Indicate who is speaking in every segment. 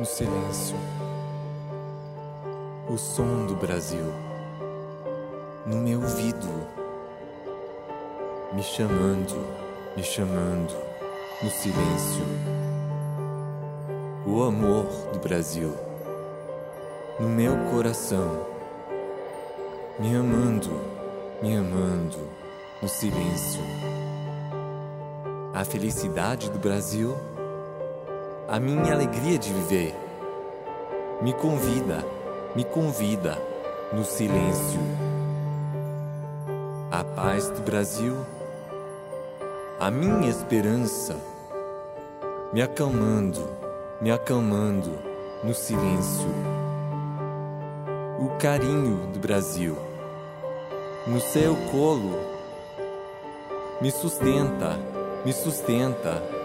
Speaker 1: no silêncio. O som do Brasil no meu ouvido, me chamando, me chamando no silêncio. O amor do Brasil no meu coração, me amando, me amando no silêncio. A felicidade do Brasil a minha alegria de viver. Me convida, me convida no silêncio. A paz do Brasil, a minha esperança, me acalmando, me acalmando no silêncio. O carinho do Brasil, no seu colo, me sustenta, me sustenta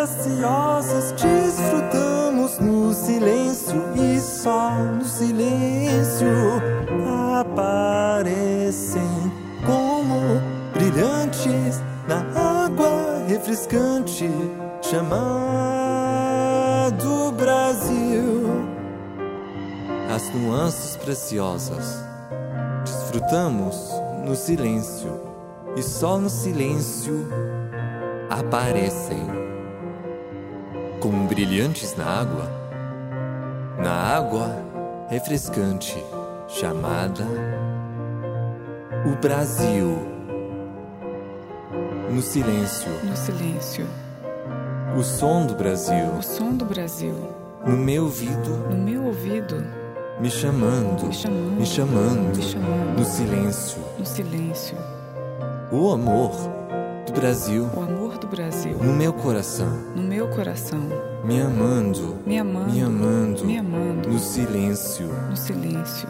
Speaker 2: preciosas desfrutamos no silêncio e só no silêncio aparecem como brilhantes na água refrescante chamado Brasil.
Speaker 1: As nuances preciosas desfrutamos no silêncio e só no silêncio aparecem como brilhantes na água, na água refrescante chamada o Brasil. No silêncio,
Speaker 3: no silêncio,
Speaker 1: o som do Brasil,
Speaker 3: o som do Brasil,
Speaker 1: no meu ouvido,
Speaker 3: no meu ouvido,
Speaker 1: me chamando,
Speaker 3: me chamando,
Speaker 1: me chamando,
Speaker 3: me chamando.
Speaker 1: No silêncio,
Speaker 3: no silêncio,
Speaker 1: o amor do Brasil,
Speaker 3: o amor do Brasil,
Speaker 1: no meu coração,
Speaker 3: no meu coração,
Speaker 1: me amando,
Speaker 3: me amando,
Speaker 1: me amando,
Speaker 3: me amando,
Speaker 1: no silêncio,
Speaker 3: no silêncio,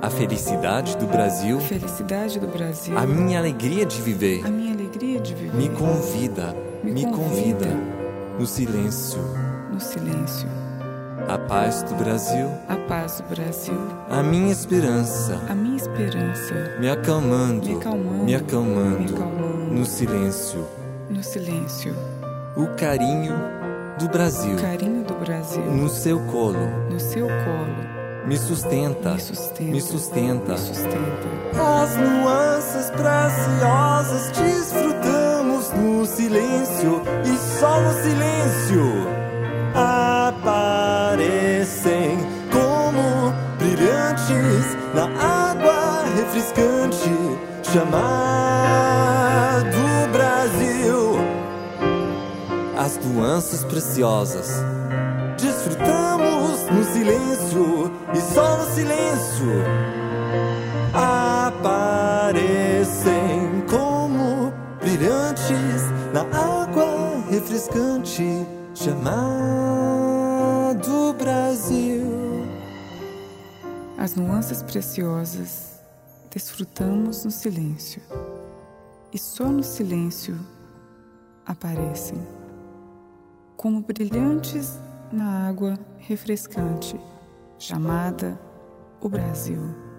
Speaker 1: a felicidade do Brasil,
Speaker 3: a felicidade do Brasil,
Speaker 1: a minha alegria de viver,
Speaker 3: a minha alegria de viver,
Speaker 1: me convida,
Speaker 3: me,
Speaker 1: me convida, no silêncio,
Speaker 3: no silêncio,
Speaker 1: a paz do Brasil,
Speaker 3: a paz do Brasil,
Speaker 1: a minha esperança,
Speaker 3: a minha esperança,
Speaker 1: me acalmando,
Speaker 3: me acalmando,
Speaker 1: me acalmando,
Speaker 3: me acalmando
Speaker 1: no silêncio,
Speaker 3: no silêncio,
Speaker 1: o carinho do Brasil,
Speaker 3: o carinho do Brasil,
Speaker 1: no seu colo,
Speaker 3: no seu colo,
Speaker 1: me sustenta,
Speaker 3: me sustenta,
Speaker 1: me sustenta,
Speaker 3: me sustenta.
Speaker 2: As nuances preciosas desfrutamos no silêncio. E só no silêncio aparecem como brilhantes na água refrescante chamado Brasil.
Speaker 1: As nuances preciosas
Speaker 2: desfrutamos no silêncio e só no silêncio aparecem como brilhantes na água refrescante chamado Brasil.
Speaker 3: As nuances preciosas desfrutamos no silêncio, e só no silêncio aparecem, como brilhantes na água refrescante, chamada o Brasil.